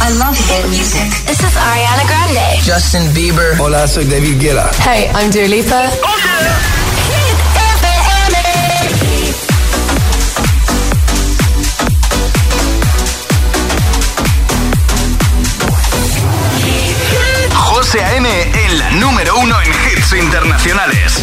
I love hit music. This is Ariana Grande. Justin Bieber. Hola, soy David Guetta. Hey, I'm Dua Lipa. José A.M. en la número uno en hits internacionales.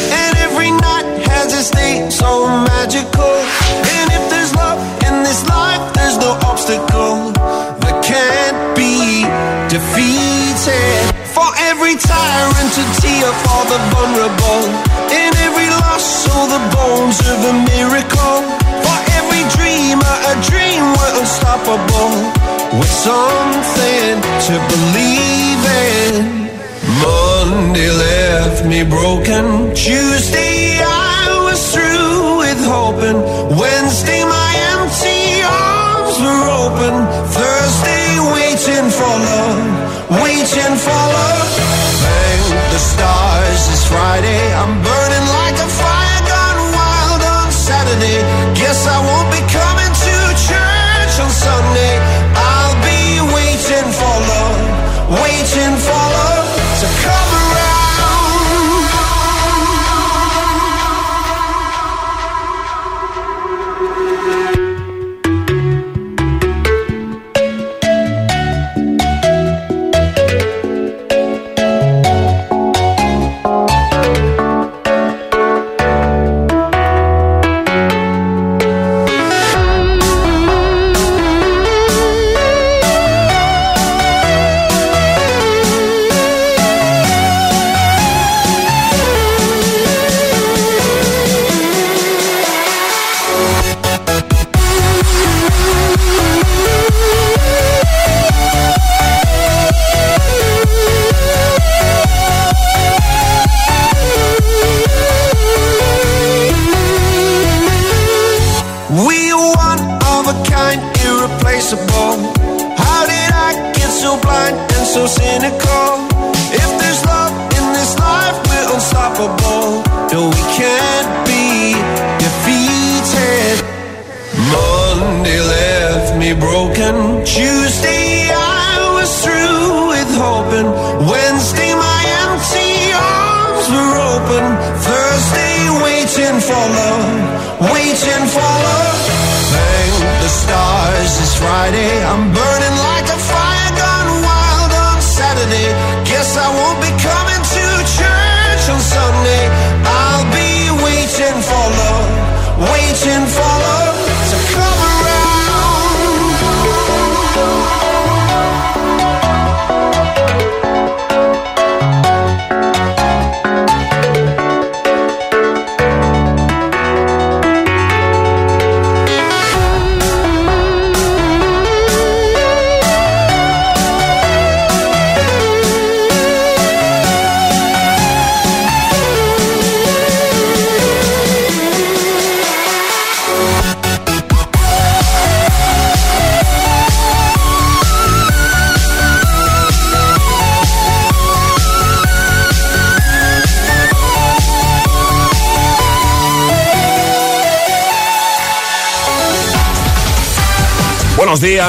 Has its day so magical. And if there's love in this life, there's no obstacle that can't be defeated. For every tyrant to tear for the vulnerable. In every loss, so the bones of a miracle. For every dreamer, a dream we're unstoppable. With something to believe in. Monday left me broken. Tuesday I hoping. Wednesday my empty arms were open. Thursday waiting for love, waiting for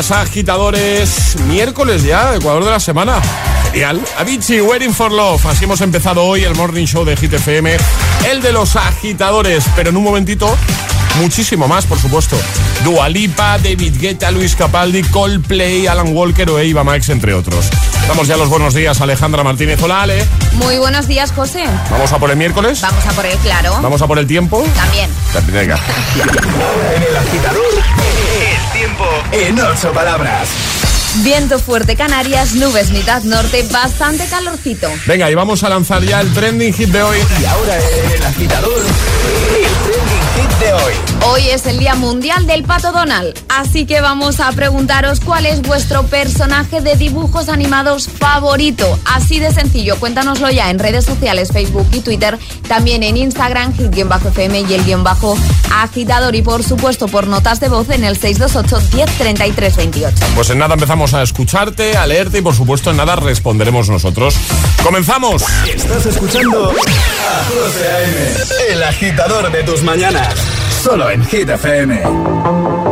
días, agitadores. Miércoles ya, Ecuador de la semana. Genial. Avicii, Waiting for Love. Así hemos empezado hoy el Morning Show de Hit FM. El de los agitadores. Pero en un momentito, muchísimo más, por supuesto. Dua Lipa, David Guetta, Luis Capaldi, Coldplay, Alan Walker o Eva Max, entre otros. Damos ya los buenos días a Alejandra Martínez. Hola, Ale. Muy buenos días, José. ¿Vamos a por el miércoles? Vamos a por el claro. ¿Vamos a por el tiempo? También. Venga. En el agitador, el tiempo en ocho palabras. Viento fuerte Canarias, nubes mitad norte, bastante calorcito. Venga, y vamos a lanzar ya el trending hit de hoy. Y ahora el agitador, el trending hit de hoy. Hoy es el Día Mundial del Pato Donald, así que vamos a preguntaros cuál es vuestro personaje de dibujos animados favorito. Así de sencillo, cuéntanoslo ya en redes sociales, Facebook y Twitter, también en Instagram, hit-fm y el guion bajo agitador y por supuesto por notas de voz en el 628 1033 28. Pues en nada empezamos a escucharte, a leerte y por supuesto en nada responderemos nosotros. ¡Comenzamos! Estás escuchando a José A.M., el agitador de tus mañanas. Solo en Hit FM.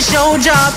Show job.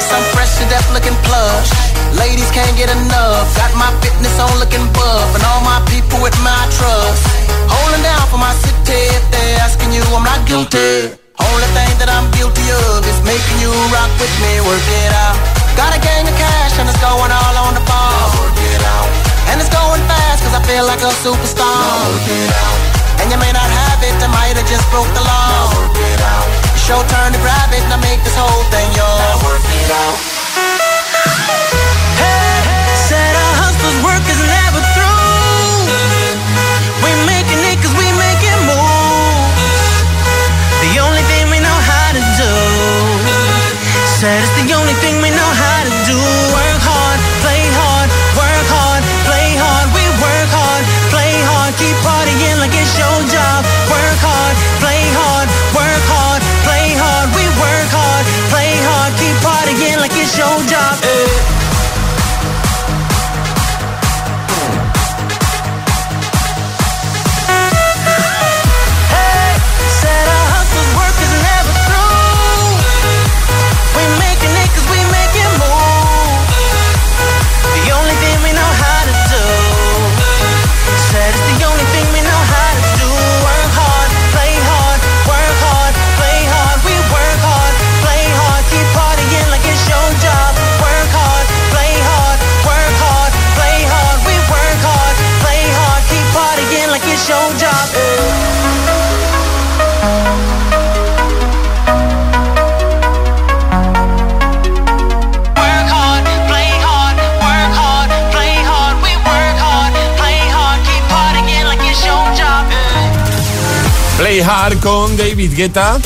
Some fresh to death looking plush. Ladies can't get enough. Got my fitness on looking buff. And all my people with my trust. Holding down for my city. If they're asking you, I'm not guilty. Only thing that I'm guilty of is making you rock with me. Work it out. Got a gang of cash and it's going all on the ball. Work it out. And it's going fast cause I feel like a superstar. Work it out. And you may not have it, I might have just broke the law. Work it out. It's your turn to grab it and I make this whole thing yours. Now work it out. Hey, said our hustler's work is never Said it's the only thing we Con David Guetta.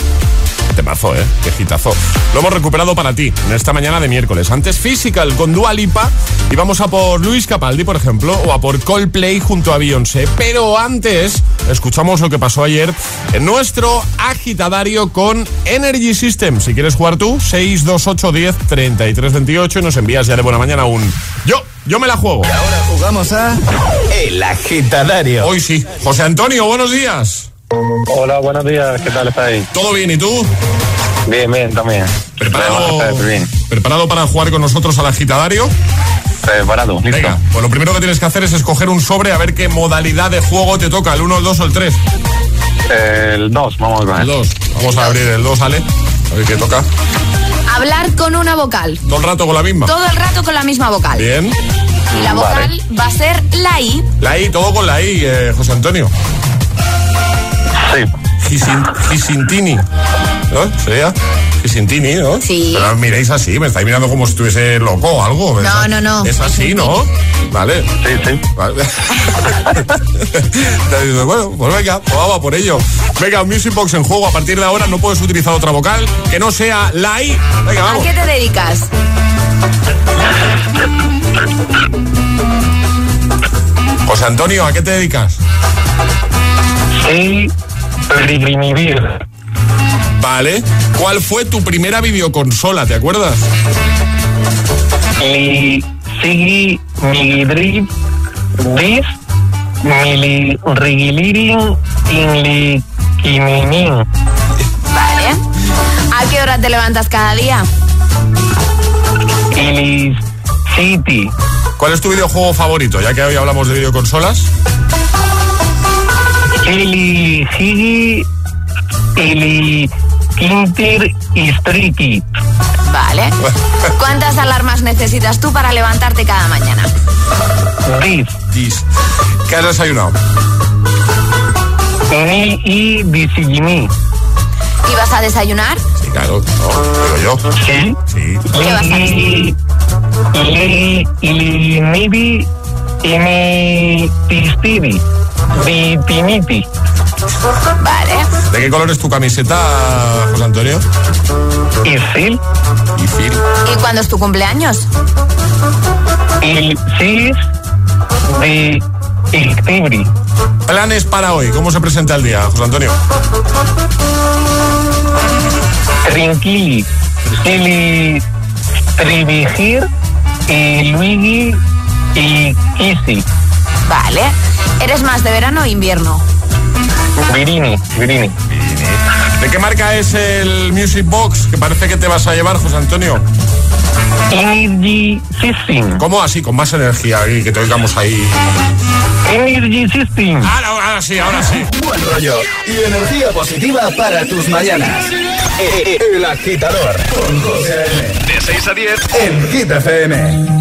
Temazo, ¿eh? Qué hitazo. Lo hemos recuperado para ti en esta mañana de miércoles. Antes Physical con Dua Lipa y vamos a por Luis Capaldi, por ejemplo, o a por Coldplay junto a Beyoncé. Pero antes escuchamos lo que pasó ayer en nuestro agitadario con Energy System. Si quieres jugar tú, 628 10 33 28 y nos envías ya de buena mañana un yo, yo me la juego. Ahora jugamos a El Agitadario. Hoy sí. José Antonio, buenos días. Hola, buenos días, ¿qué tal estáis? ¿Todo bien y tú? Bien, bien, también. ¿Preparado, bien. ¿Preparado para jugar con nosotros al agitadario? Preparado, listo. Venga, pues lo primero que tienes que hacer es escoger un sobre a ver qué modalidad de juego te toca, el 1, el 2 o el 3. El 2, vamos a ver. El 2. Vamos a abrir el 2, Ale. A ver qué toca. Hablar con una vocal. Todo el rato con la misma. Todo el rato con la misma vocal. Bien. Y la vocal Vale. va a ser la I. La I, todo con la I, eh, José Antonio. Sí. Gisin, Gisintini. ¿No? ¿Sería? Gisintini, ¿no? Sí. Pero miréis así, me estáis mirando como si estuviese loco o algo. No, ¿verdad? no, no. Es así, ¿no? Vale. Sí, sí. Vale. Bueno, pues venga, pues vamos a por ello. Venga, un Music Box en juego. A partir de ahora no puedes utilizar otra vocal que no sea la I. Venga, ¿A vamos. qué te dedicas? José Antonio, ¿a qué te dedicas? Sí, reprimir. Vale. ¿Cuál fue tu primera videoconsola? ¿Te acuerdas? Mi drip, dis, mi rigilirin, inli, kiminin. Vale. ¿A qué hora te levantas cada día? Y city, ¿Cuál es tu videojuego favorito? Ya que hoy hablamos de videoconsolas. Ili higi, ili kintir y striki. Vale. ¿Cuántas alarmas necesitas tú para levantarte cada mañana? Dis, Dis. ¿Qué has desayunado? ni y disigini. ¿Y vas a desayunar? Sí, claro. No, digo yo. Sí. Sí. ¿Qué vas a Y y y nibi y Vitiniti. Vale. ¿De qué color es tu camiseta, José Antonio? Y sil. Y Phil. ¿Y cuándo es tu cumpleaños? Y sis. De Ictibri. Planes para hoy. ¿Cómo se presenta el día, José Antonio? Trinquili. Ili Trivigir y Luigi y Kissy. Vale. ¿Eres más de verano o invierno? Virini, Virini. ¿De qué marca es el Music Box que parece que te vas a llevar, José Antonio? Energy System. ¿Cómo así? Con más energía y que te oigamos ahí. Energy System. Ahora, ahora sí, ahora sí. Buen rollo y energía positiva para tus mañanas. El agitador con José. De 6 a 10. en Hit FM.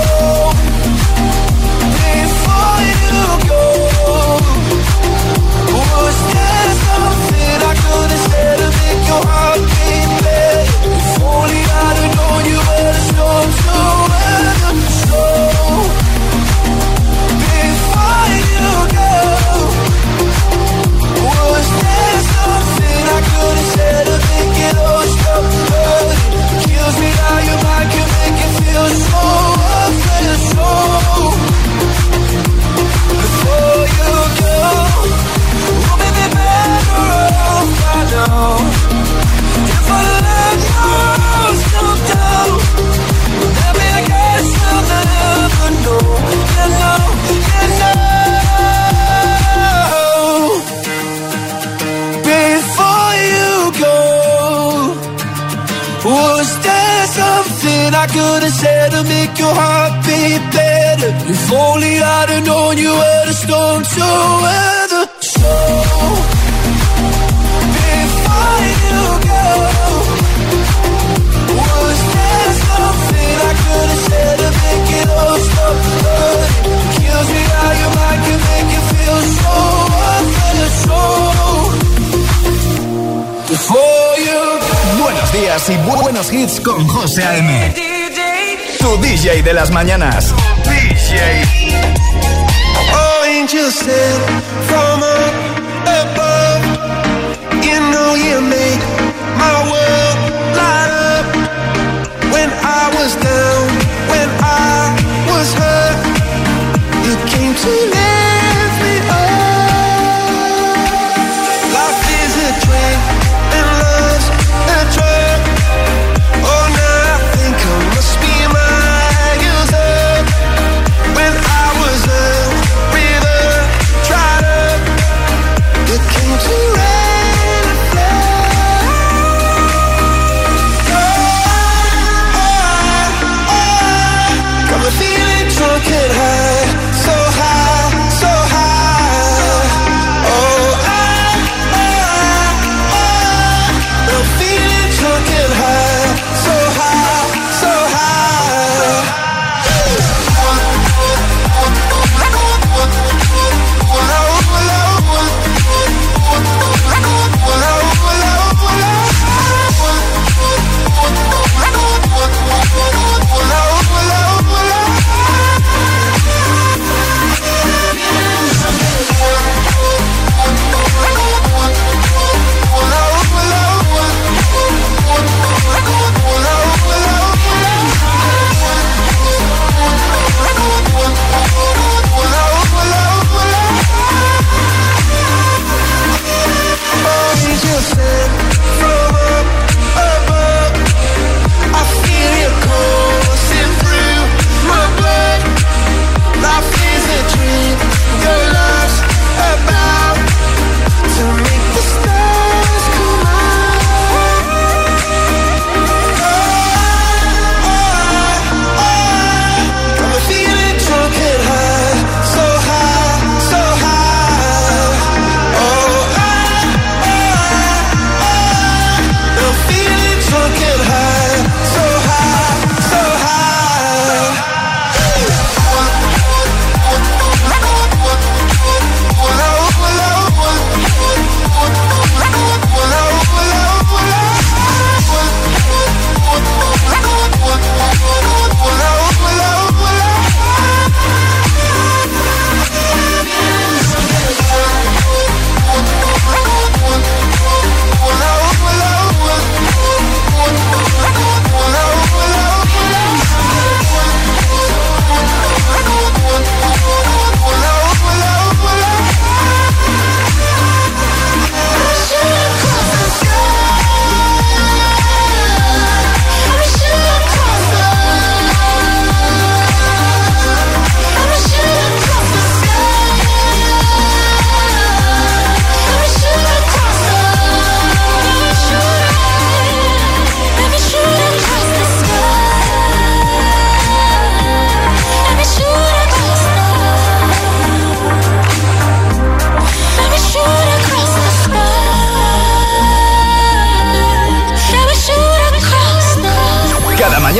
Kills me how your mind can make it feel so worthless. So If I let maybe I guess I'll never know. You know, you know. Before you go, was there something I could have said to make your heart beat better? If only I'd have known you were the storm to weather. Buenos días y bu- buenos hits con José A.M. Tu DJ de las mañanas. DJ. Oh, angels sent from above. You know you make my world light up. When I was down,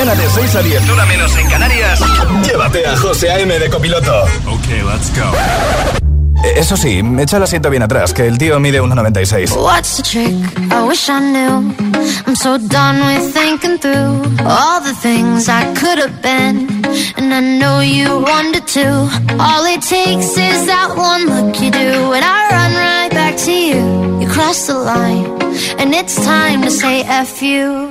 mañana de 6 a 10, una menos en Canarias, llévate a José A.M. de copiloto. Ok, let's go. Eh, Eso sí, echa el asiento bien atrás, que el tío mide 1,96. What's the trick? I wish I knew. I'm so done with thinking through all the things I could have been. And I know you wanted to. All it takes is that one look you do. And I run right back to you. You cross the line. And it's time to say F you.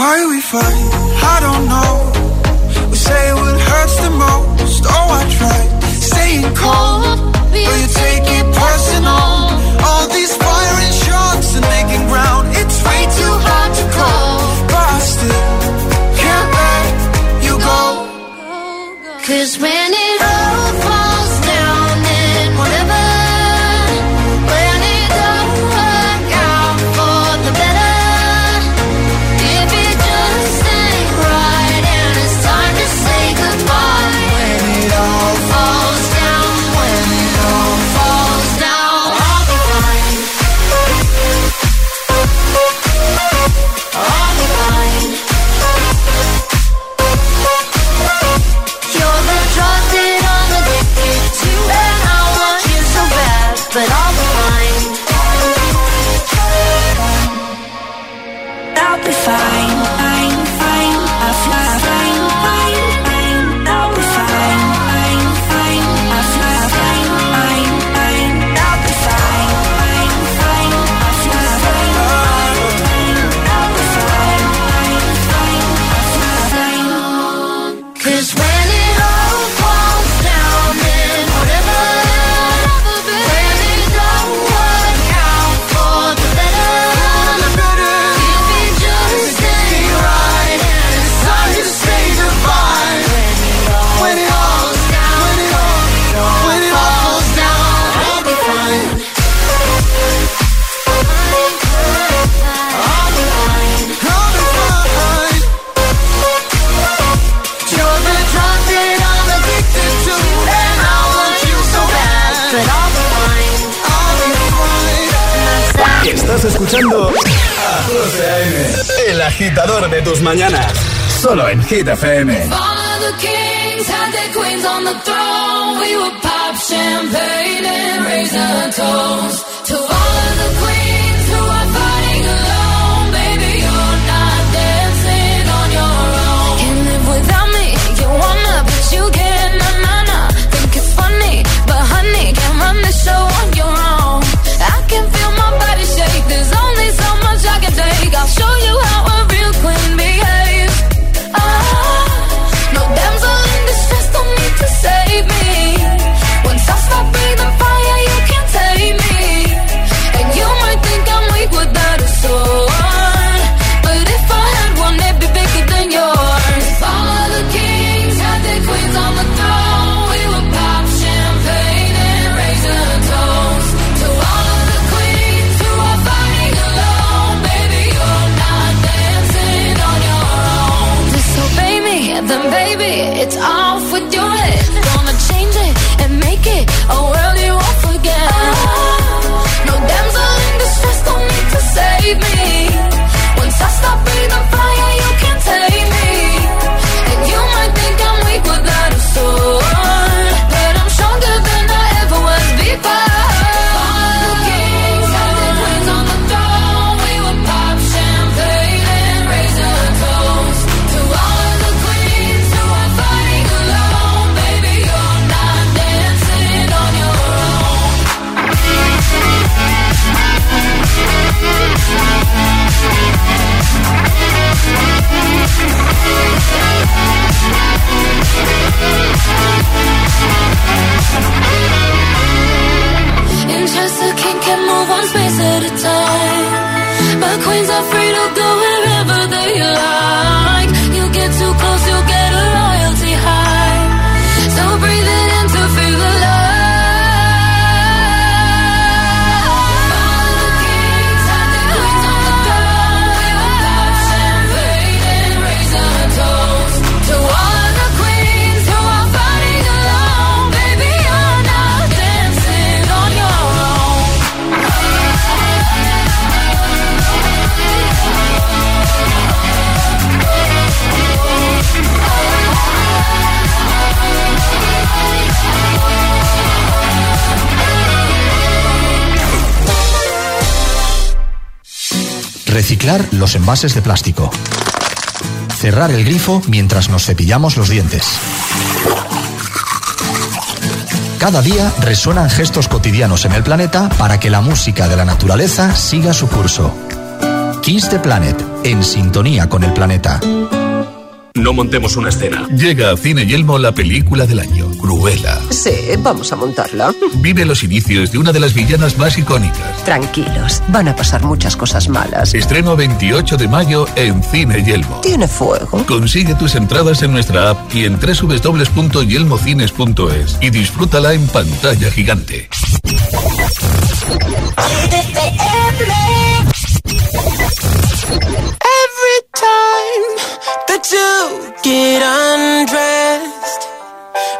Why we fight? I don't know. We say what hurts the most. Oh, I tried staying cold, but you take it Hit FM. All the kings had their queens on the throne. We would pop champagne and raise a toast to all the queens at a time. My queens are free to go wherever they like. Reciclar los envases de plástico. Cerrar el grifo mientras nos cepillamos los dientes. Cada día resuenan gestos cotidianos en el planeta para que la música de la naturaleza siga su curso. Kiss the Planet, en sintonía con el planeta. No montemos una escena. Llega a Cine Yelmo la película del año, Cruella. Sí, vamos a montarla. Vive los inicios de una de las villanas más icónicas. Tranquilos, van a pasar muchas cosas malas. Estreno 28 de mayo en Cine Yelmo. Tiene fuego. Consigue tus entradas en nuestra app y en www.yelmocines.es y disfrútala en pantalla gigante. Every time that you get undressed,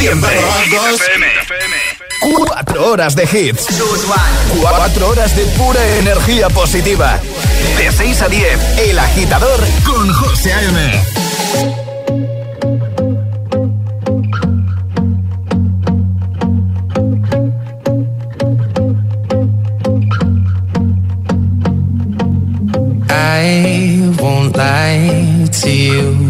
siempre. Cuatro horas de hits. Cuatro horas de pura energía positiva. De 6 a 10, El Agitador con José A.M. I won't lie to you.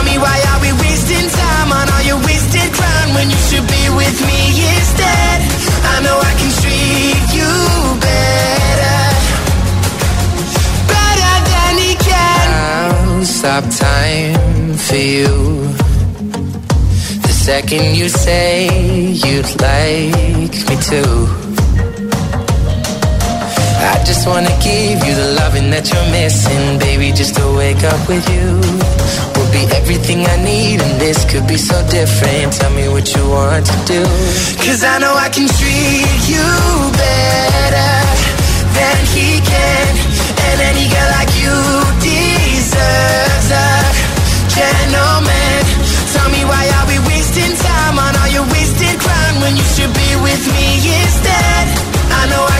Tell me why are we wasting time on all your wasted crown when you should be with me instead? I know I can treat you better. Better than he can. I'll stop time for you. The second you say you'd like me to. I just wanna give you the loving that you're missing, baby. Just to wake up with you be everything I need, and this could be so different. Tell me what you want to do. Cause I know I can treat you better than he can, and any girl like you deserves a gentleman. Tell me why are we wasting time on all your wasted crown when you should be with me instead? I know I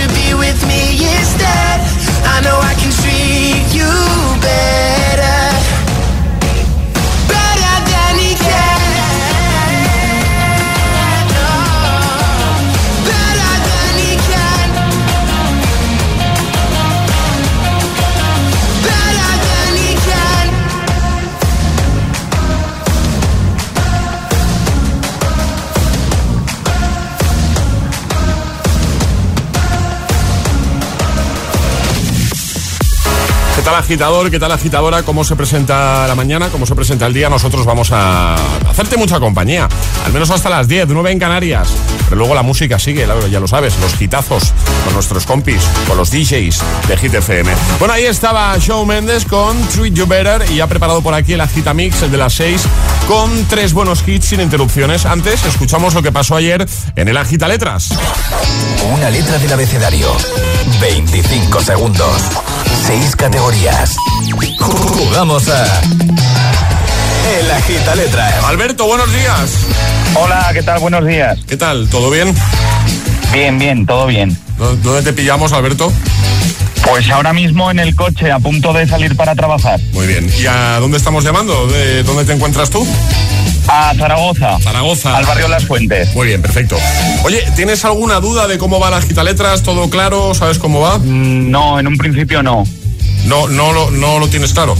with me instead? I know I can treat you better. Agitador? ¿Qué tal agitadora? ¿Cómo se presenta la mañana? ¿Cómo se presenta el día? Nosotros vamos a hacerte mucha compañía. Al menos hasta las 10, 9 en Canarias. Pero luego la música sigue, ya lo sabes. Los hitazos con nuestros compis, con los DJs de Hit FM. Bueno, ahí estaba Shawn Mendes con Treat You Better y ha preparado por aquí el Agitamix, el de las 6, con tres buenos hits sin interrupciones. Antes, escuchamos lo que pasó ayer en el Agita Letras. Una letra del abecedario. 25 segundos. 6 categorías. Jugamos a. El Agita Letras. Alberto, buenos días. Hola, ¿qué tal? Buenos días. ¿Qué tal? ¿Todo bien? Bien, bien, todo bien. ¿Dó- ¿Dónde te pillamos, Alberto? Pues ahora mismo en el coche, a punto de salir para trabajar. Muy bien. ¿Y a dónde estamos llamando? ¿De dónde te encuentras tú? A Zaragoza. Zaragoza. Al barrio Las Fuentes. Muy bien, perfecto. Oye, ¿tienes alguna duda de cómo va la letras? ¿Todo claro? ¿Sabes cómo va? Mm, No, en un principio no. No, no lo, no lo tienes claro.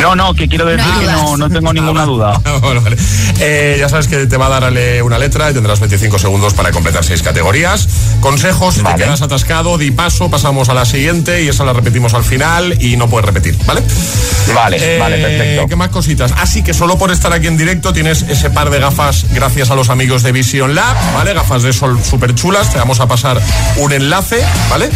No, no, que quiero decir que no, no tengo ninguna duda. Bueno, vale. Eh, ya sabes que te va a darle una letra y tendrás 25 segundos para completar seis categorías. Consejos, si te quedas atascado, di paso, pasamos a la siguiente y esa la repetimos al final y no puedes repetir, ¿vale? Vale, vale, perfecto. ¿Qué más cositas? Así que solo por estar aquí en directo tienes ese par de gafas gracias a los amigos de Vision Lab, ¿vale? Gafas de sol súper chulas. Te vamos a pasar un enlace, ¿vale?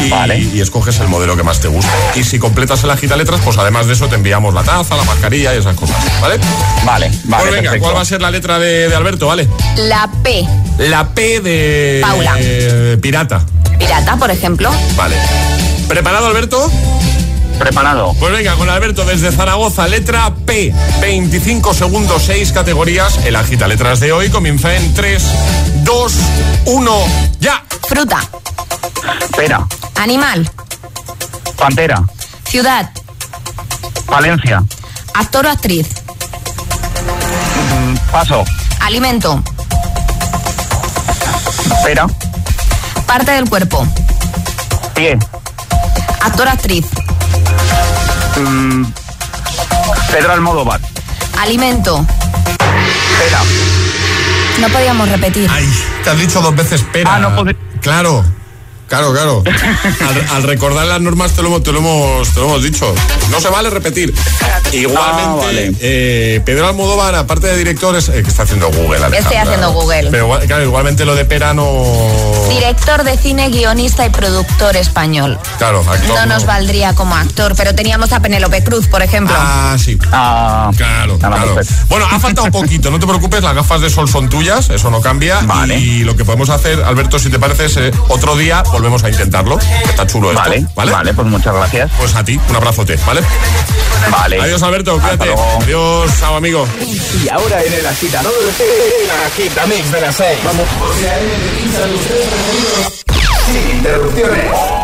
Y, y escoges el modelo que más te guste. Y si completas el agita letras, pues además de eso te enviamos la taza, la mascarilla y esas cosas, ¿vale? Vale, vale. Pues venga, perfecto. ¿cuál va a ser la letra de, de Alberto, vale? La P. La P de Paula. eh, pirata. Pirata, por ejemplo. Vale. ¿Preparado, Alberto? Preparado. Pues venga, con Alberto desde Zaragoza, letra P. 25 segundos, 6 categorías. El agita letras de hoy comienza en 3, 2, 1, ya. Fruta. Pera. Animal. Pantera. Ciudad. Valencia. Actor o actriz. Mm, Paso. Alimento. Pera. Parte del cuerpo. Pie. Actor o actriz. Mm, Pedro Almodóvar. Alimento. Pera. No podíamos repetir. Ay, te has dicho dos veces pera. Ah, no Claro. Claro, claro. Al, recordar las normas te lo, te lo, hemos, te, lo hemos, dicho. No se vale repetir. Igualmente, ah, vale. eh, Pedro Almodóvar, aparte de directores, eh, que está haciendo Google. Alejandra. Estoy haciendo Google. Pero claro, igualmente lo de Perano. Director de cine, guionista y productor español. Claro, actor. No, nos valdría como actor, pero teníamos a Penélope Cruz, por ejemplo. Ah, sí. Ah, claro, claro. Pues. Bueno, ha faltado un poquito, no te preocupes, las gafas de sol son tuyas, eso no cambia. Vale. Y lo que podemos hacer, Alberto, si te parece, es eh, otro día volver volvemos a intentarlo. Está chulo esto. Vale, vale, vale pues muchas gracias. Pues a ti, un abrazote, ¿vale? Vale. Adiós, Alberto, cuídate. Adiós, chao, amigo. Y ahora en el agitador, el agitamix de las seis. Vamos. Sin interrupciones.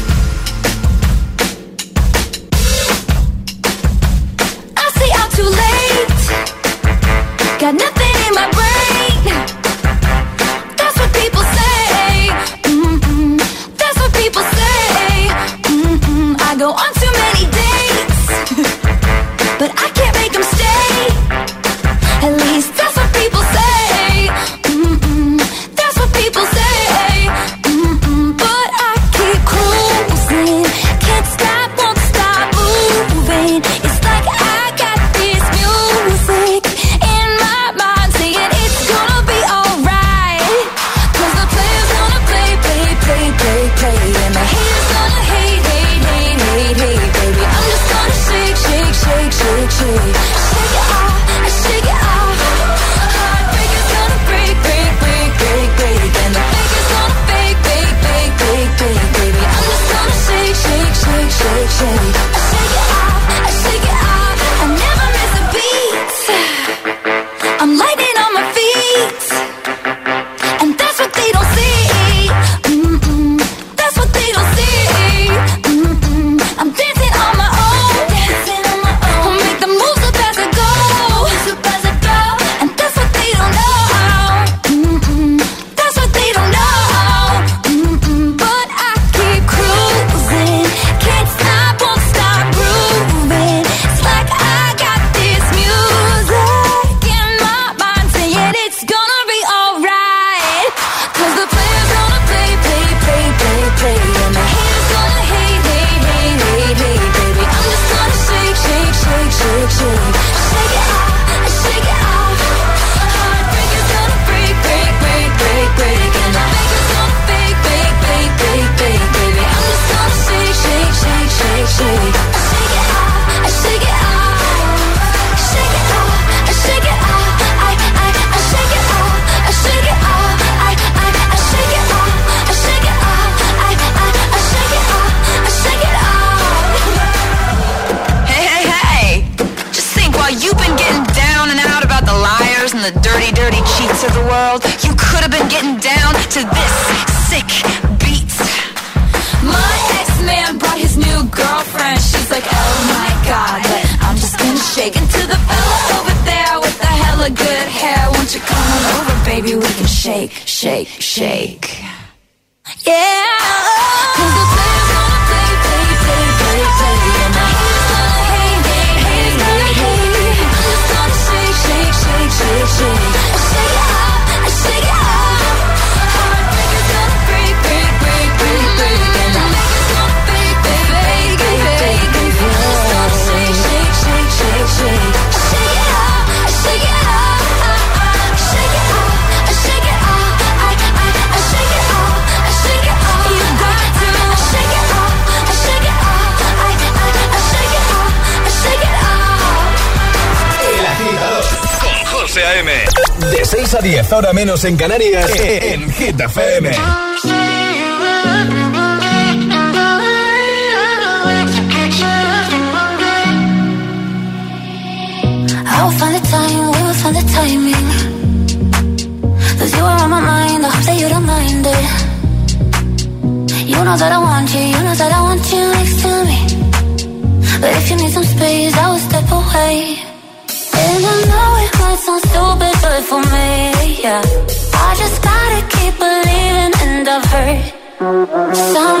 Shame. a 10, ahora menos en Canarias, eh, eh, en Hit FM. I'll find the time, we'll find the timing. Cause you are on my mind, I hope that you don't mind it. You know that I want you, you know that I want you next to me. But if you need some Some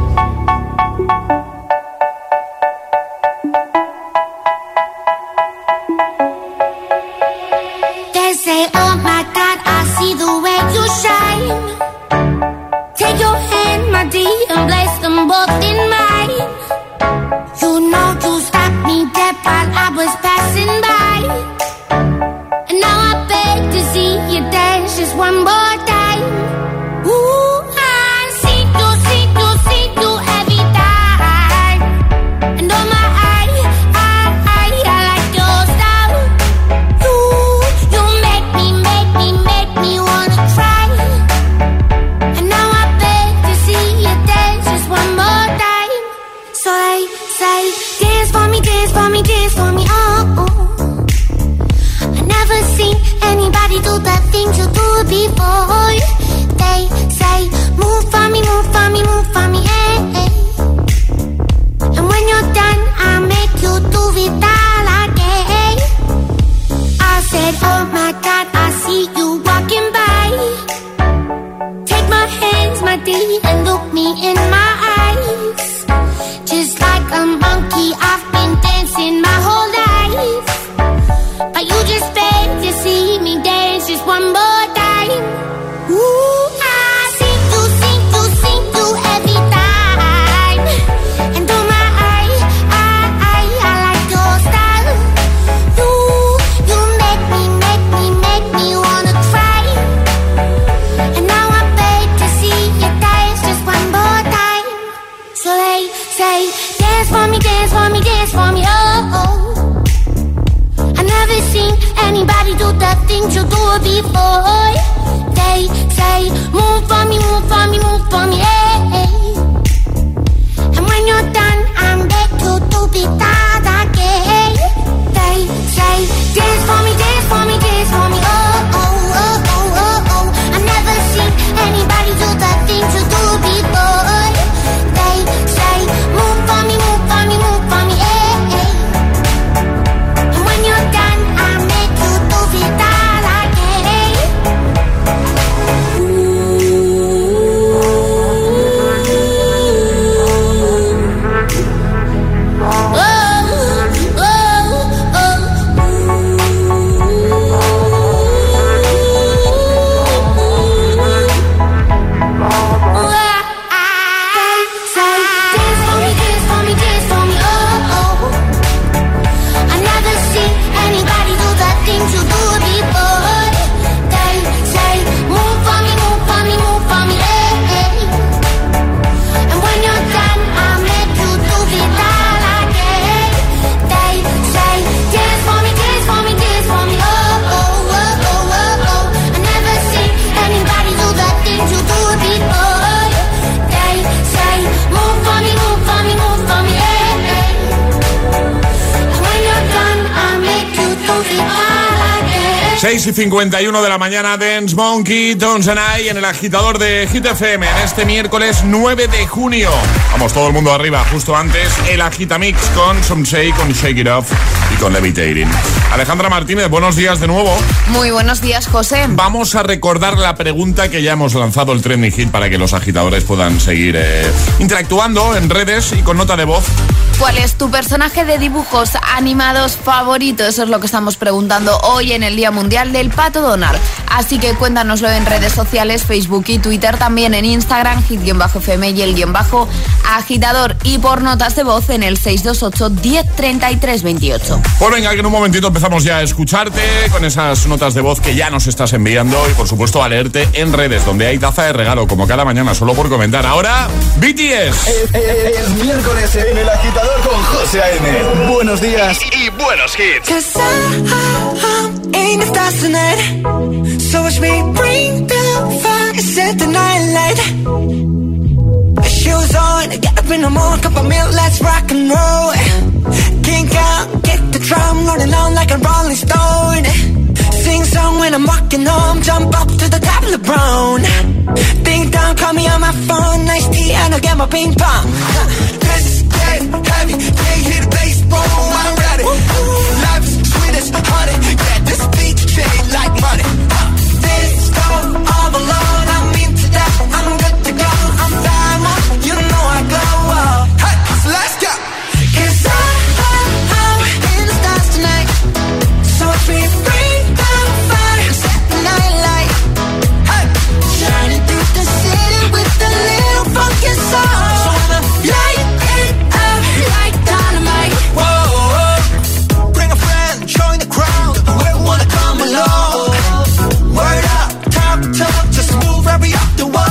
Things you do before. They say, move for me, move for me, move for me, eh. And when you're done, I'm back to do that again. They say, dance for me, dance 6 y 51 de la mañana, Dance Monkey, Tones and I en el agitador de Hit FM en este miércoles 9 de junio. Vamos, todo el mundo arriba, justo antes, el Agitamix con Some Say, con Shake It Off y con Levitating. Alejandra Martínez, buenos días de nuevo. Muy buenos días, José. Vamos a recordar la pregunta que ya hemos lanzado el Trending Hit para que los agitadores puedan seguir eh, interactuando en redes y con nota de voz. ¿Cuál es tu personaje de dibujos animados favorito? Eso es lo que estamos preguntando hoy en el Día Mundial del Pato Donald. Así que cuéntanoslo en redes sociales, Facebook y Twitter, también en Instagram, hit-fm y el guion bajo agitador y por notas de voz en el 628 1033 28. Pues venga, que en un momentito empezamos ya a escucharte con esas notas de voz que ya nos estás enviando y por supuesto a leerte en redes donde hay taza de regalo como cada mañana solo por comentar. Ahora, BTS. Es, miércoles en el agitador con José A.M. Buenos días y, buenos hits. I, the tonight. So watch me bring the fire, set the night light. Shoes on, get up in the morning, cup of milk, let's rock and roll. Kink out, get the drum rolling on like a rolling stone. Sing song when I'm walking home, jump up to the top of the brown. Ding dong, call me on my phone, nice tea, and I'll get my ping pong. This is dead heavy, can't hear the bass, boom, I'm ready. Life is sweet as honey, yeah, like money. This go all hurry up to world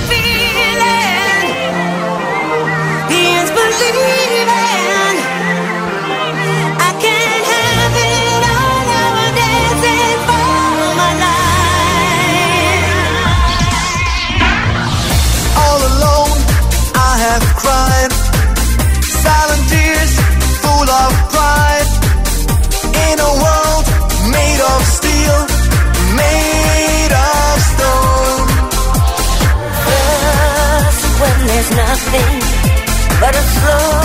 Slow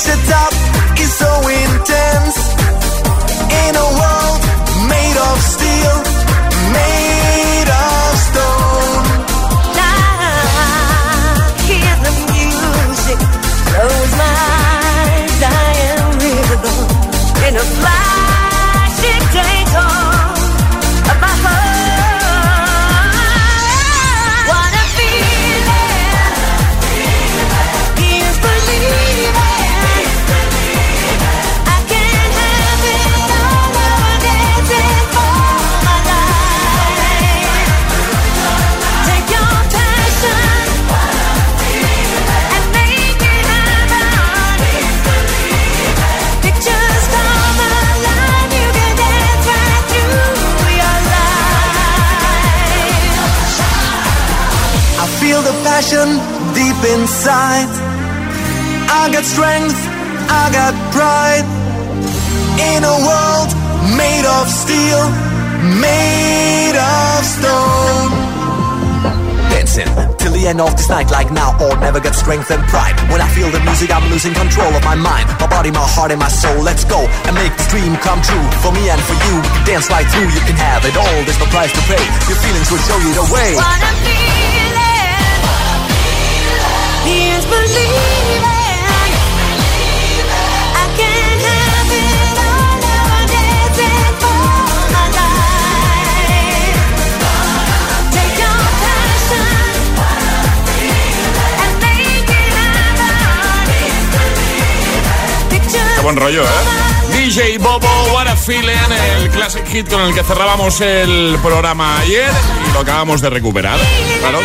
reach the top is so intense. In a world strength and pride. When I feel the music, I'm losing control of my mind, my body, my heart, and my soul. Let's go and make this dream come true. For me and for you, we can dance right through. You can have it all, there's no price to pay. Your feelings will show you the way. What a feeling! Here's believing. Qué buen rollo, ¿eh? DJ Bobo, What a Feeling, el classic hit con el que cerrábamos el programa ayer y lo acabamos de recuperar. Claro.